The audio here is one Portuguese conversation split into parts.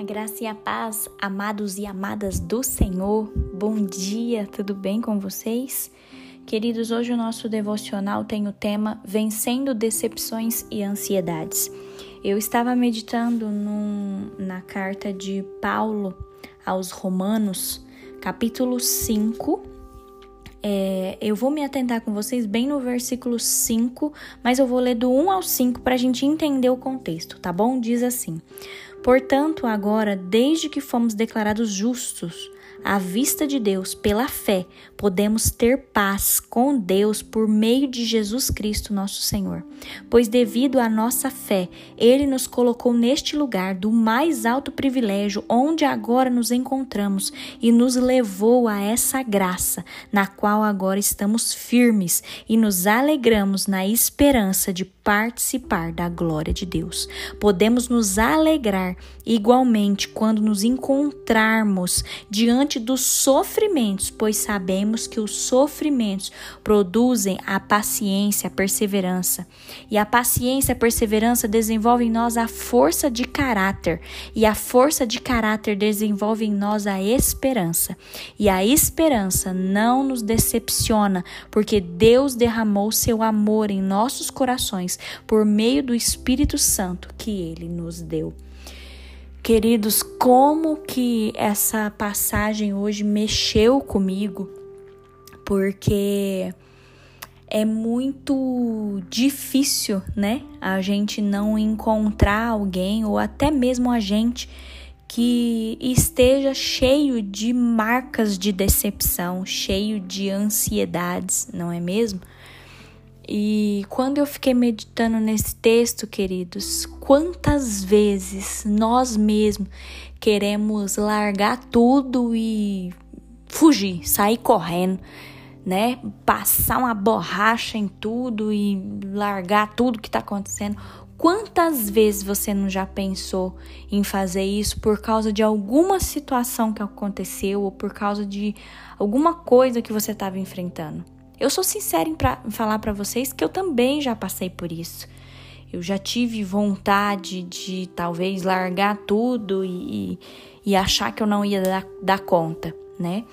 A graça e a paz, amados e amadas do Senhor, bom dia, tudo bem com vocês? Queridos, hoje o nosso devocional tem o tema Vencendo Decepções e Ansiedades. Eu estava meditando num, na carta de Paulo aos Romanos, capítulo 5. É, eu vou me atentar com vocês bem no versículo 5, mas eu vou ler do 1 ao 5 para a gente entender o contexto, tá bom? Diz assim. Portanto, agora, desde que fomos declarados justos à vista de Deus pela fé, podemos ter paz com Deus por meio de Jesus Cristo, nosso Senhor. Pois, devido à nossa fé, Ele nos colocou neste lugar do mais alto privilégio onde agora nos encontramos e nos levou a essa graça, na qual agora estamos firmes e nos alegramos na esperança de participar da glória de Deus. Podemos nos alegrar igualmente quando nos encontrarmos diante dos sofrimentos, pois sabemos que os sofrimentos produzem a paciência, a perseverança. E a paciência, a perseverança desenvolve em nós a força de caráter, e a força de caráter desenvolve em nós a esperança. E a esperança não nos decepciona, porque Deus derramou seu amor em nossos corações por meio do Espírito Santo que ele nos deu. Queridos, como que essa passagem hoje mexeu comigo, porque é muito difícil, né? A gente não encontrar alguém ou até mesmo a gente que esteja cheio de marcas de decepção, cheio de ansiedades, não é mesmo? E quando eu fiquei meditando nesse texto, queridos, quantas vezes nós mesmos queremos largar tudo e fugir, sair correndo, né? Passar uma borracha em tudo e largar tudo que está acontecendo. Quantas vezes você não já pensou em fazer isso por causa de alguma situação que aconteceu ou por causa de alguma coisa que você estava enfrentando? Eu sou sincera em pra, falar para vocês que eu também já passei por isso. Eu já tive vontade de talvez largar tudo e, e achar que eu não ia dar, dar conta, né?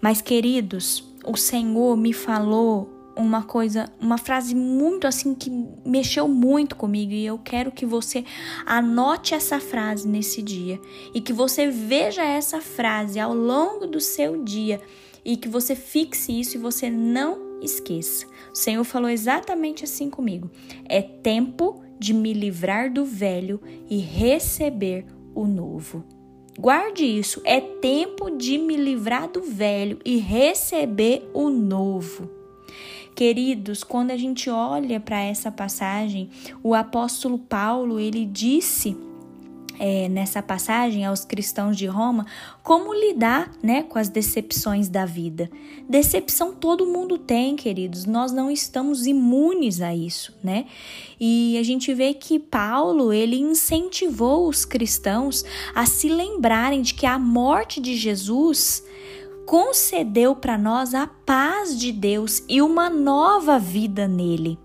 Mas, queridos, o Senhor me falou uma coisa, uma frase muito assim que mexeu muito comigo e eu quero que você anote essa frase nesse dia e que você veja essa frase ao longo do seu dia e que você fixe isso e você não esqueça. O Senhor falou exatamente assim comigo: é tempo de me livrar do velho e receber o novo. Guarde isso, é tempo de me livrar do velho e receber o novo. Queridos, quando a gente olha para essa passagem, o apóstolo Paulo, ele disse é, nessa passagem aos cristãos de Roma como lidar né, com as decepções da vida. Decepção todo mundo tem, queridos, nós não estamos imunes a isso, né? E a gente vê que Paulo ele incentivou os cristãos a se lembrarem de que a morte de Jesus concedeu para nós a paz de Deus e uma nova vida nele.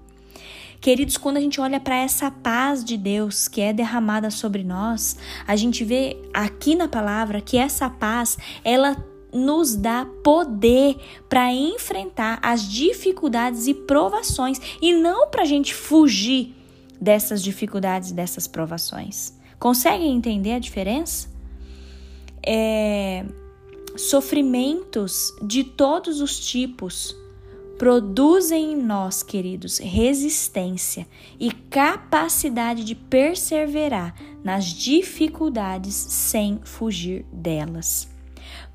Queridos, quando a gente olha para essa paz de Deus que é derramada sobre nós, a gente vê aqui na palavra que essa paz, ela nos dá poder para enfrentar as dificuldades e provações e não para a gente fugir dessas dificuldades, dessas provações. Conseguem entender a diferença? É, sofrimentos de todos os tipos produzem em nós, queridos, resistência e capacidade de perseverar nas dificuldades sem fugir delas.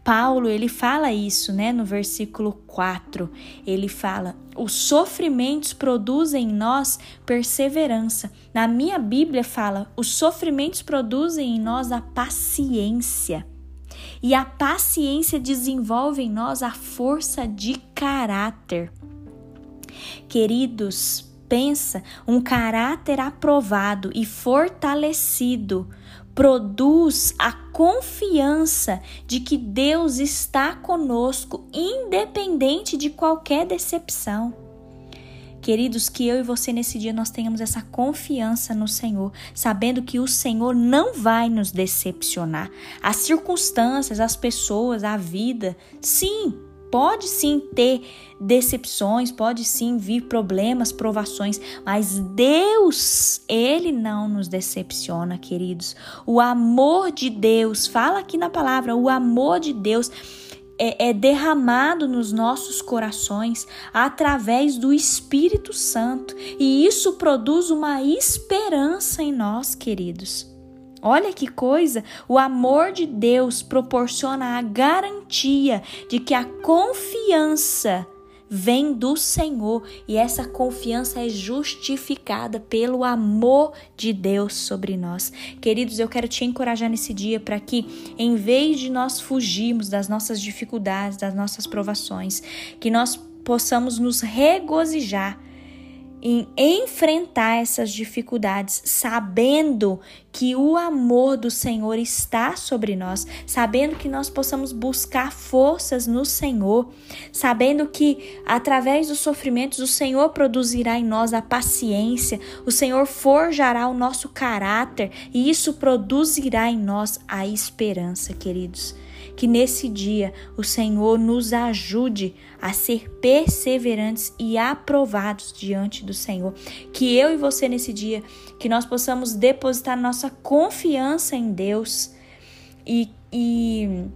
Paulo, ele fala isso, né, no versículo 4. Ele fala: "Os sofrimentos produzem em nós perseverança". Na minha Bíblia fala: "Os sofrimentos produzem em nós a paciência". E a paciência desenvolve em nós a força de caráter. Queridos, pensa, um caráter aprovado e fortalecido produz a confiança de que Deus está conosco, independente de qualquer decepção. Queridos, que eu e você nesse dia nós tenhamos essa confiança no Senhor, sabendo que o Senhor não vai nos decepcionar. As circunstâncias, as pessoas, a vida, sim, pode sim ter decepções, pode sim vir problemas, provações, mas Deus, Ele não nos decepciona, queridos. O amor de Deus, fala aqui na palavra, o amor de Deus é, é, derramado nos nossos corações através do Espírito Santo e isso produz uma esperança em nós, queridos. Olha que coisa! O amor de Deus proporciona a garantia de que a confiança vem do Senhor e essa confiança é justificada pelo amor de Deus sobre nós. Queridos, eu quero te encorajar nesse dia para que, em vez de nós fugirmos das nossas dificuldades, das nossas provações, que nós possamos nos regozijar em enfrentar essas dificuldades, sabendo que o amor do Senhor está sobre nós, sabendo que nós possamos buscar forças no Senhor, sabendo que através dos sofrimentos o Senhor produzirá em nós a paciência, o Senhor forjará o nosso caráter e isso produzirá em nós a esperança, queridos. Que nesse dia o Senhor nos ajude a ser perseverantes e aprovados diante do Senhor. Que eu e você nesse dia, que nós possamos depositar nossa confiança em Deus e, e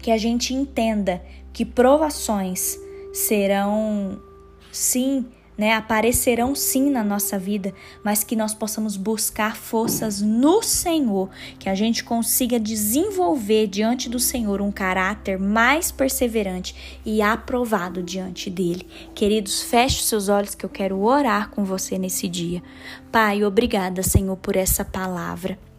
que a gente entenda que provações serão sim né, aparecerão sim na nossa vida, mas que nós possamos buscar forças no Senhor, que a gente consiga desenvolver diante do Senhor um caráter mais perseverante e aprovado diante dele. Queridos, feche seus olhos que eu quero orar com você nesse dia. Pai, obrigada, Senhor, por essa palavra.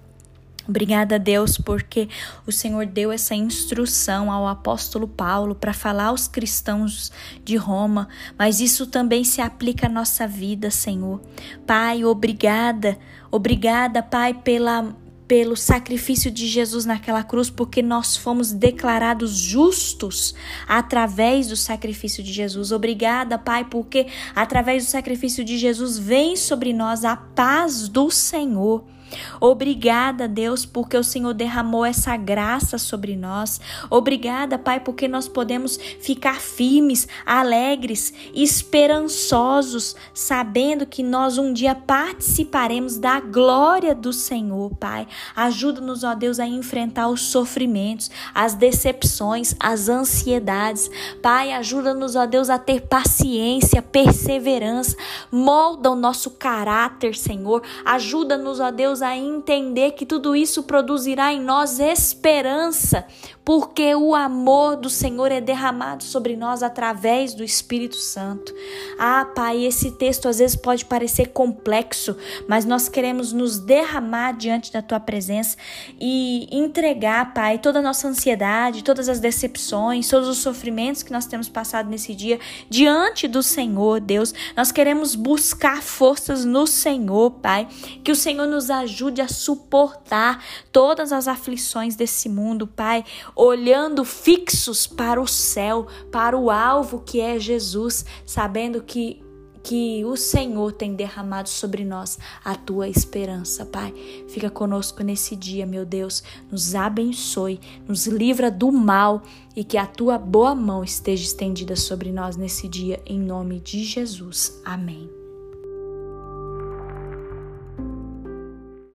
Obrigada, Deus, porque o Senhor deu essa instrução ao apóstolo Paulo para falar aos cristãos de Roma, mas isso também se aplica à nossa vida, Senhor. Pai, obrigada, obrigada, Pai, pela pelo sacrifício de Jesus naquela cruz, porque nós fomos declarados justos através do sacrifício de Jesus. Obrigada, Pai, porque através do sacrifício de Jesus vem sobre nós a paz do Senhor. Obrigada, Deus, porque o Senhor derramou essa graça sobre nós. Obrigada, Pai, porque nós podemos ficar firmes, alegres, esperançosos, sabendo que nós um dia participaremos da glória do Senhor, Pai. Ajuda-nos, ó Deus, a enfrentar os sofrimentos, as decepções, as ansiedades. Pai, ajuda-nos, ó Deus, a ter paciência, perseverança. Molda o nosso caráter, Senhor. Ajuda-nos, ó Deus, a entender que tudo isso produzirá em nós esperança, porque o amor do Senhor é derramado sobre nós através do Espírito Santo. Ah, Pai, esse texto às vezes pode parecer complexo, mas nós queremos nos derramar diante da tua presença e entregar, Pai, toda a nossa ansiedade, todas as decepções, todos os sofrimentos que nós temos passado nesse dia diante do Senhor, Deus. Nós queremos buscar forças no Senhor, Pai, que o Senhor nos ajude a suportar todas as aflições desse mundo, Pai olhando fixos para o céu, para o alvo que é Jesus, sabendo que que o Senhor tem derramado sobre nós a tua esperança, Pai. Fica conosco nesse dia, meu Deus. Nos abençoe, nos livra do mal e que a tua boa mão esteja estendida sobre nós nesse dia, em nome de Jesus. Amém.